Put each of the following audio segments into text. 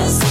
never seen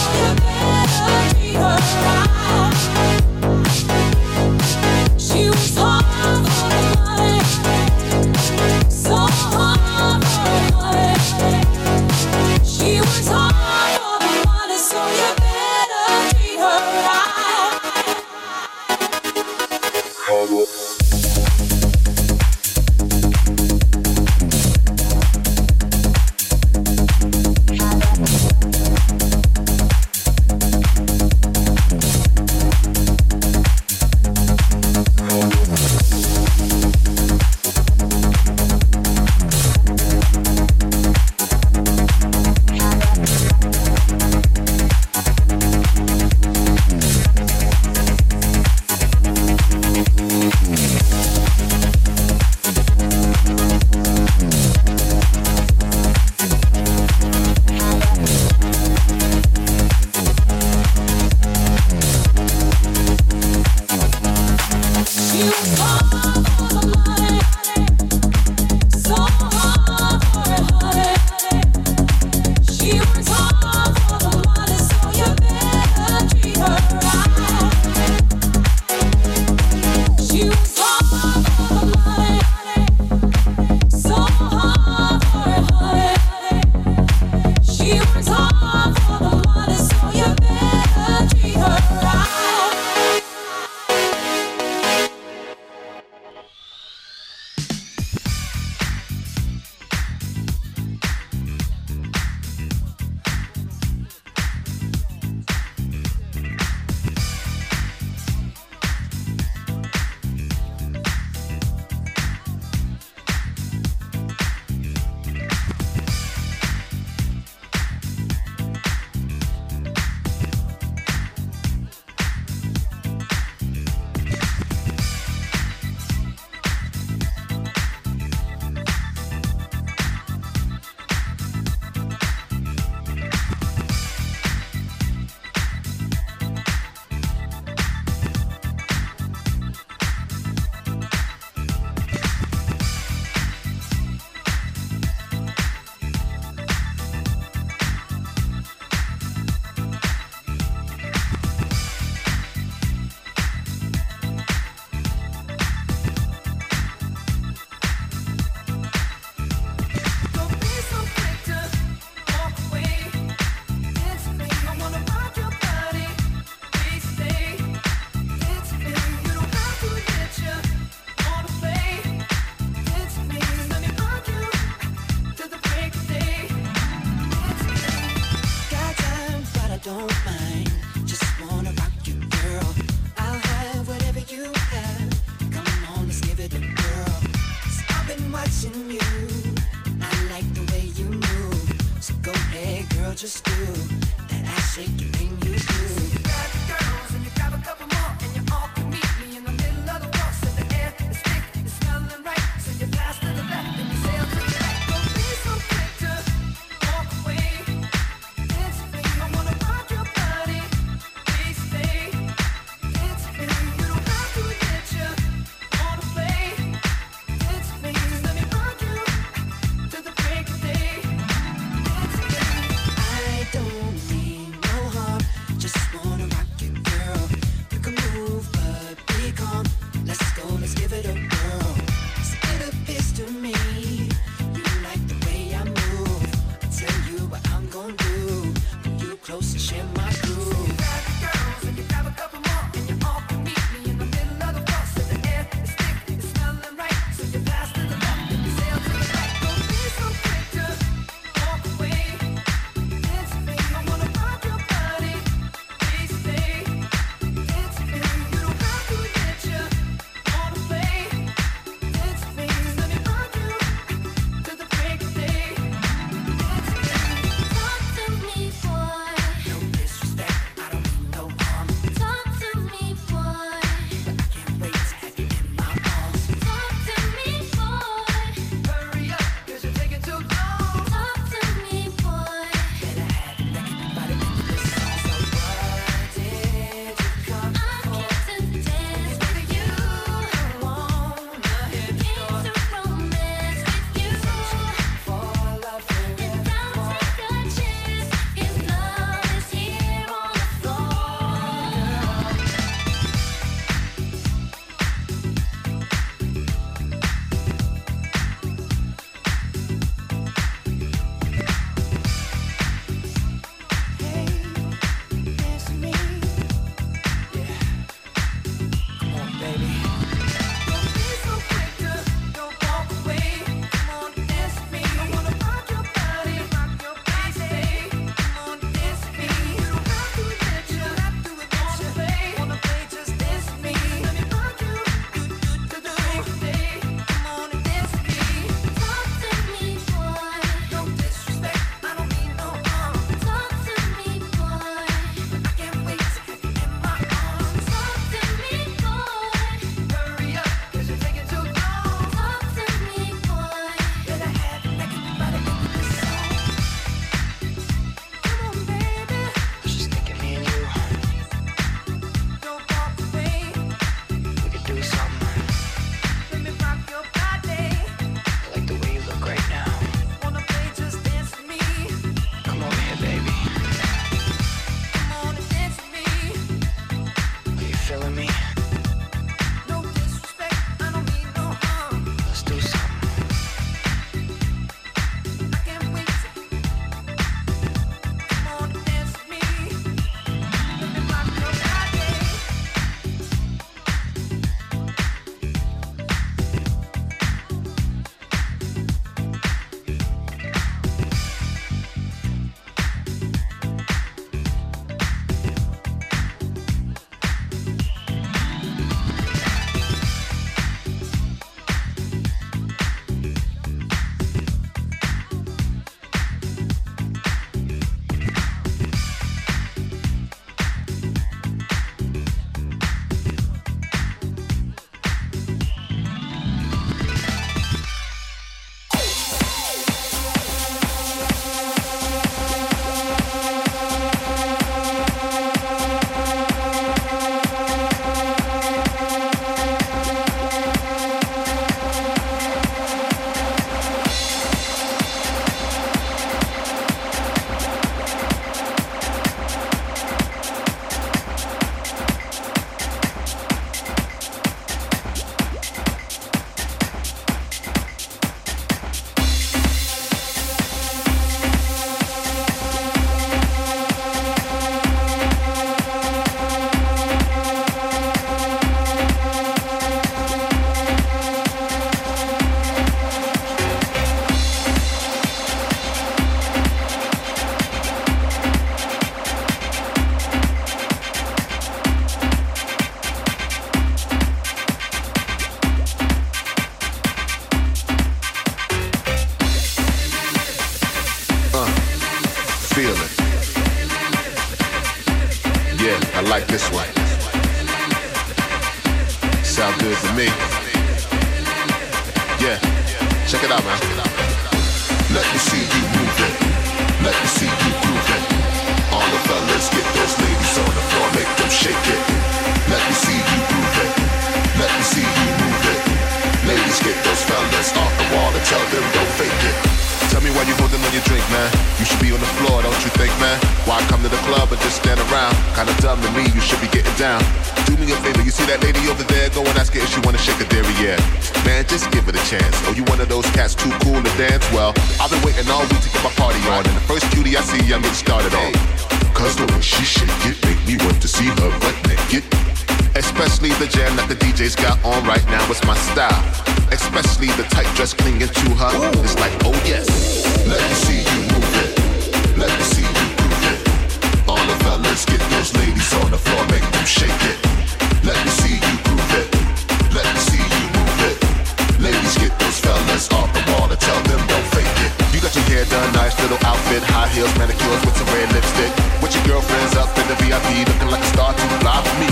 heels, manicures with some red lipstick. With your girlfriends up in the VIP, looking like a star too fly for me.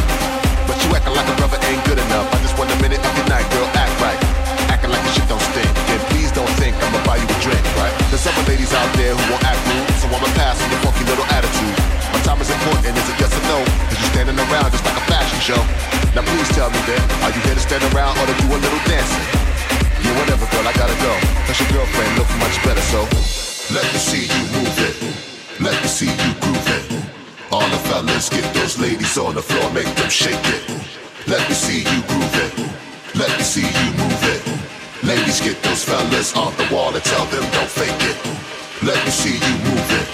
But you acting like a brother ain't good enough. I just want a minute of your night, girl, act right. Acting like your shit don't stink. Then please don't think I'ma buy you a drink, right? There's other ladies out there who won't act rude, so I'ma pass on your funky little attitude. My time is important, is it yes or no? Cause you standing around just like a fashion show. Now please tell me then, are you here to stand around or to do a little dancing? Yeah, whatever, girl, I gotta go. Cause your girlfriend looks much better, so let me see you move it. Let me see you groove it. All the fellas get those ladies on the floor, make them shake it. Let me see you groove it. Let me see you move it. Ladies get those fellas off the wall and tell them don't fake it. Let me see you move it.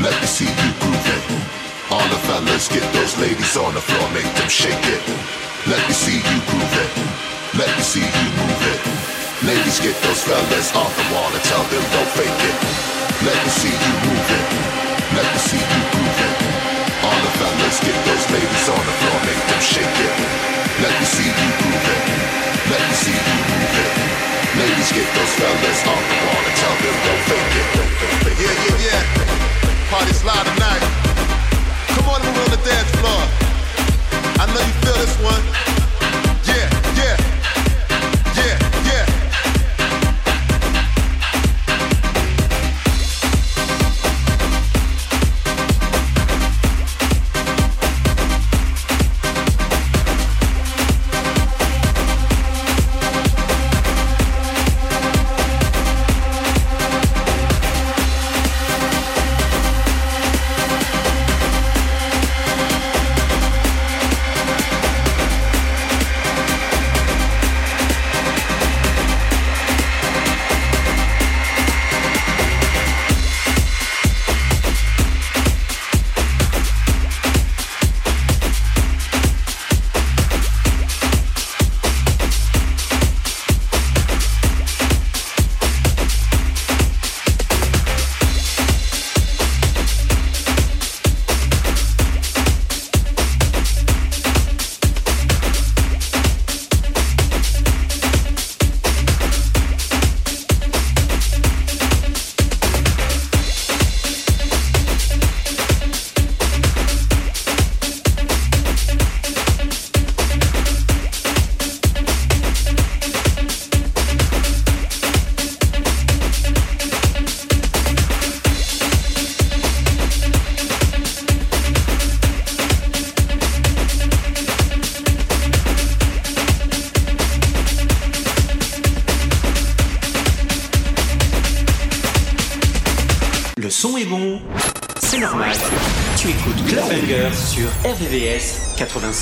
Let me see you groove it. All the fellas get those ladies on the floor, make them shake it. Let me see you groove it. Let me see you move it. Ladies get those fellas off the wall and tell them don't fake it. Let me see you move it. Let me see you groove it. All the fellas get those ladies on the floor, make them shake it. Let me see you groove it. Let me see you move it. Ladies get those fellas off the wall and tell them don't fake it. Yeah, yeah, yeah. Party's live tonight. Come on move on the dance floor. I know you feel this one.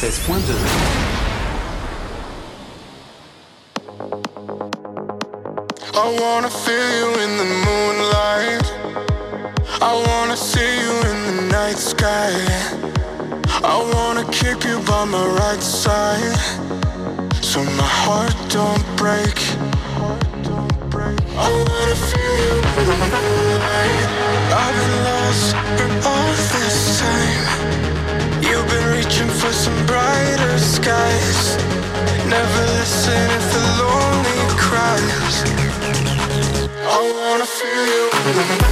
voces. Feel. you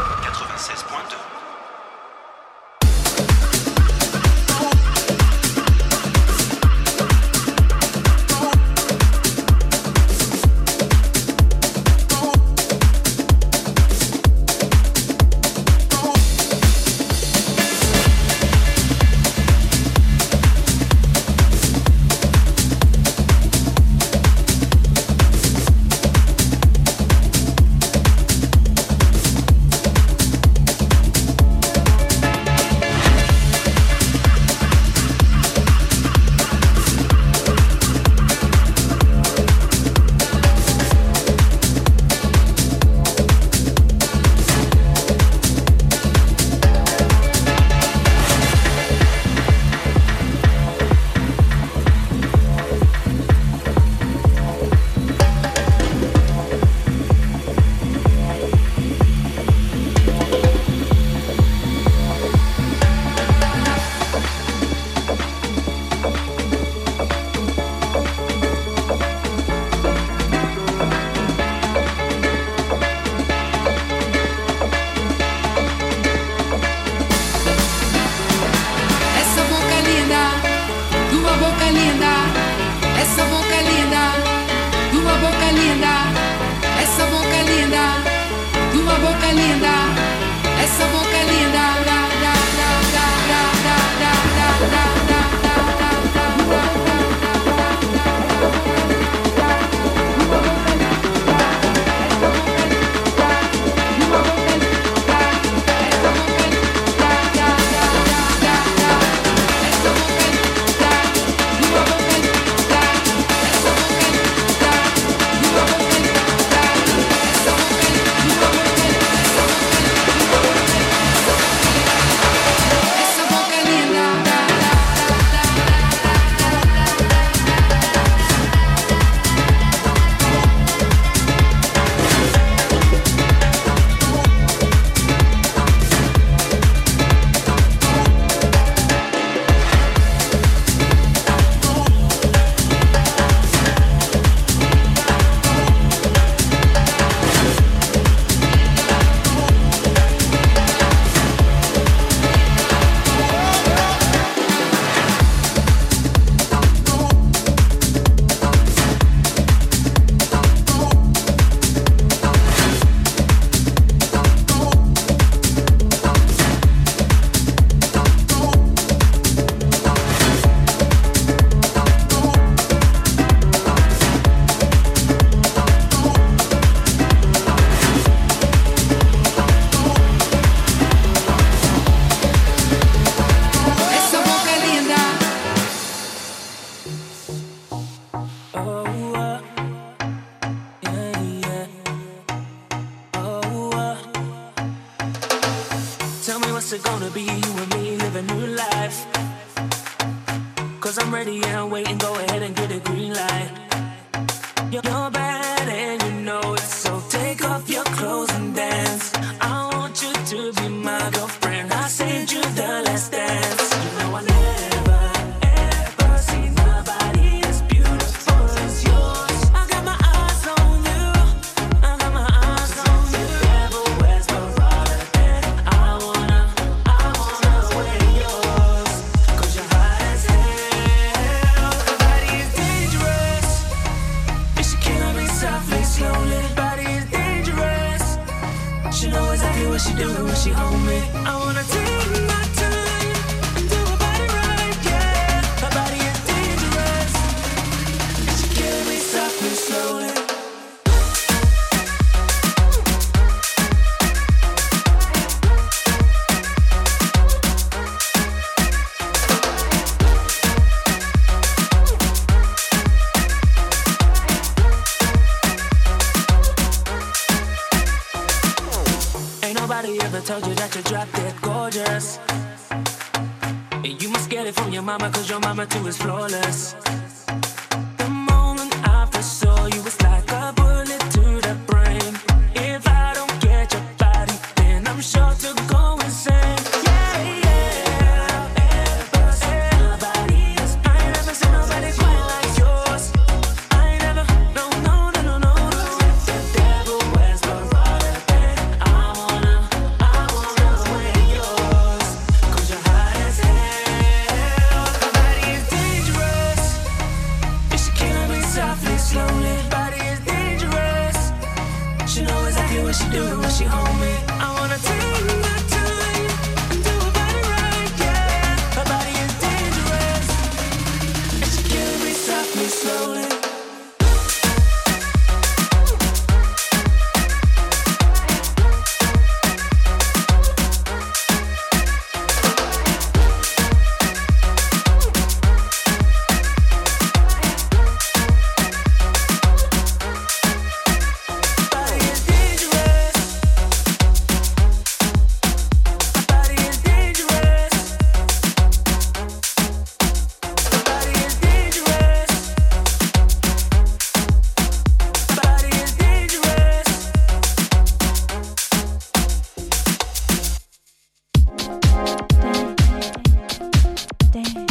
understand.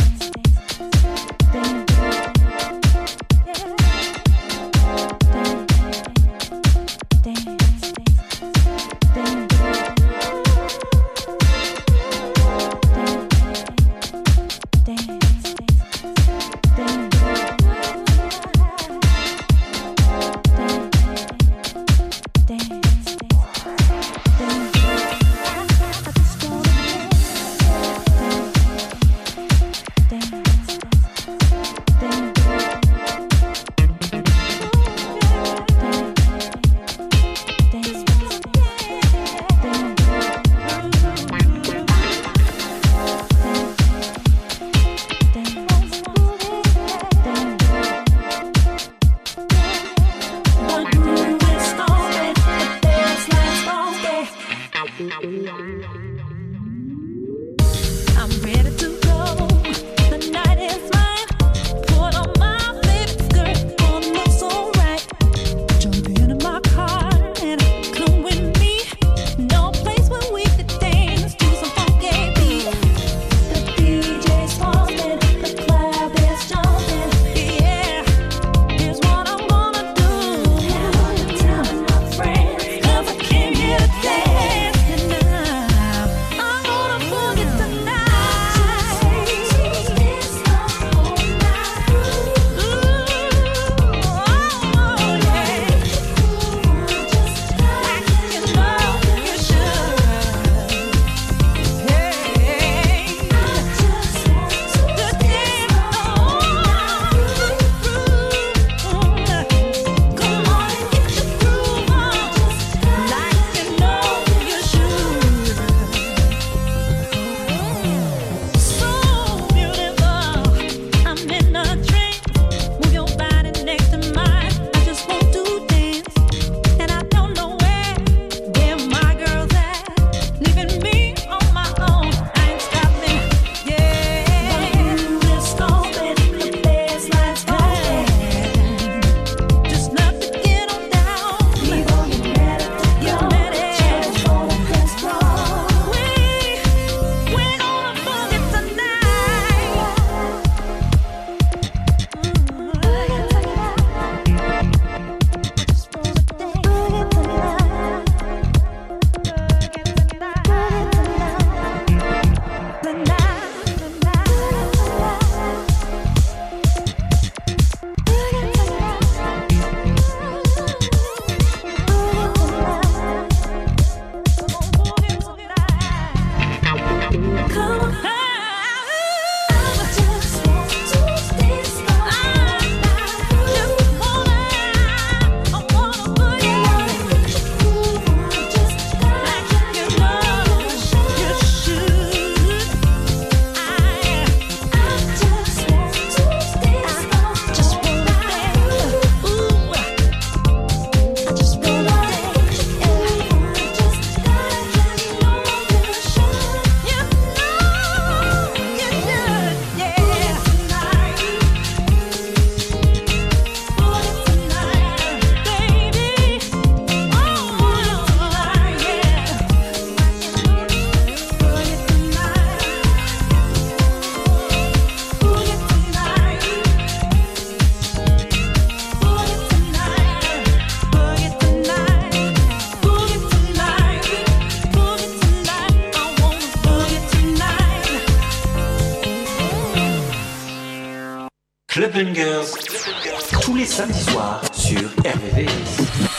Tous les samedis soirs sur RVVS.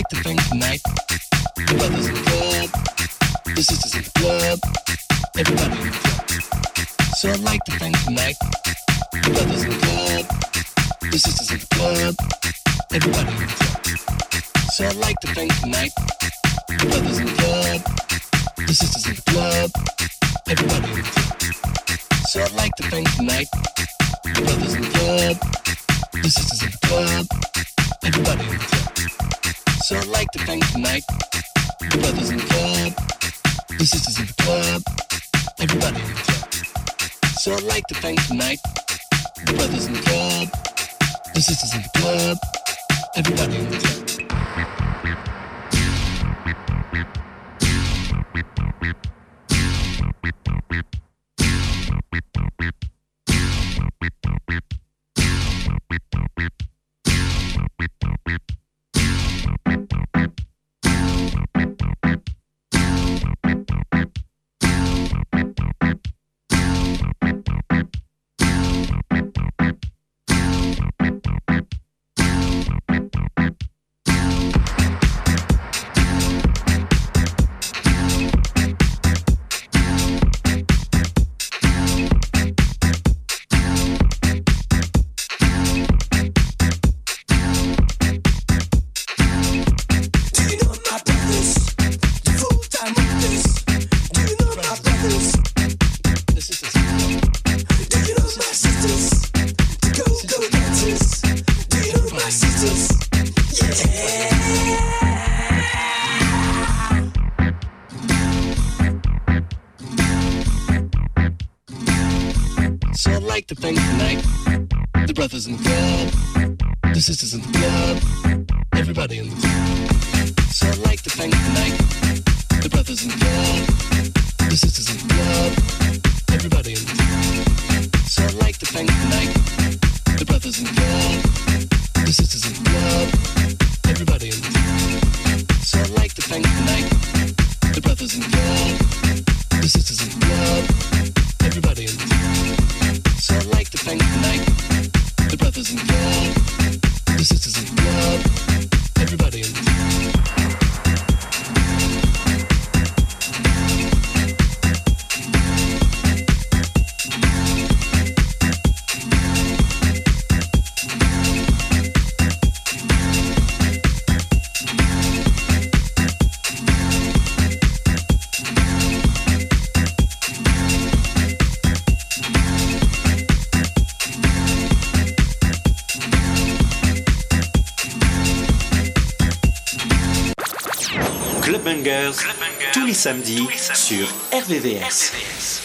Like to thank tonight the brothers in the club, the sisters in the club, everybody in the club. So I'd like to thank tonight the brothers in the club, the sisters in the club, everybody in the club. So I'd like to thank tonight the brothers in the club, the sisters in the club, everybody in the club. So I'd like to thank tonight the brothers in the club, the sisters in the club, everybody. So I'd like to thank tonight. The brothers in the club, the sisters in the club, everybody in the club. So I'd like to thank tonight. The brothers in the club, the sisters in the club, everybody in the club. Sisters in the club, everybody in the club. So I'd like to thank samedi, sur RVVS.